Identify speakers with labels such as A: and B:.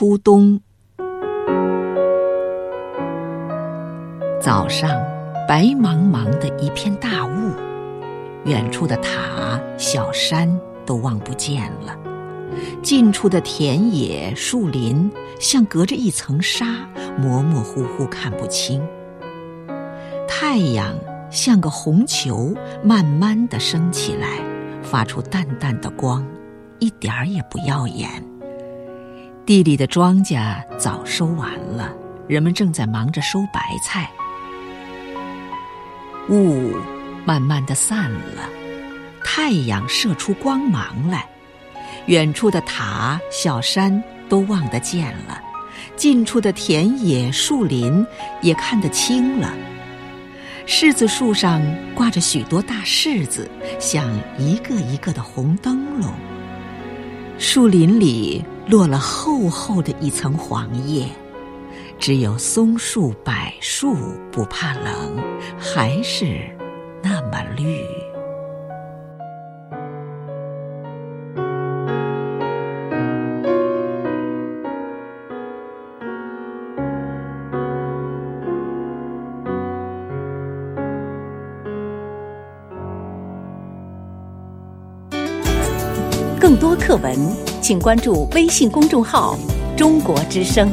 A: 初冬。早上，白茫茫的一片大雾，远处的塔、小山都望不见了，近处的田野、树林像隔着一层纱，模模糊糊看不清。太阳像个红球，慢慢的升起来，发出淡淡的光，一点儿也不耀眼。地里的庄稼早收完了，人们正在忙着收白菜。雾慢慢的散了，太阳射出光芒来，远处的塔、小山都望得见了，近处的田野、树林也看得清了。柿子树上挂着许多大柿子，像一个一个的红灯笼。树林里落了厚厚的一层黄叶，只有松树、柏树不怕冷，还是那么绿。
B: 更多课文，请关注微信公众号“中国之声”。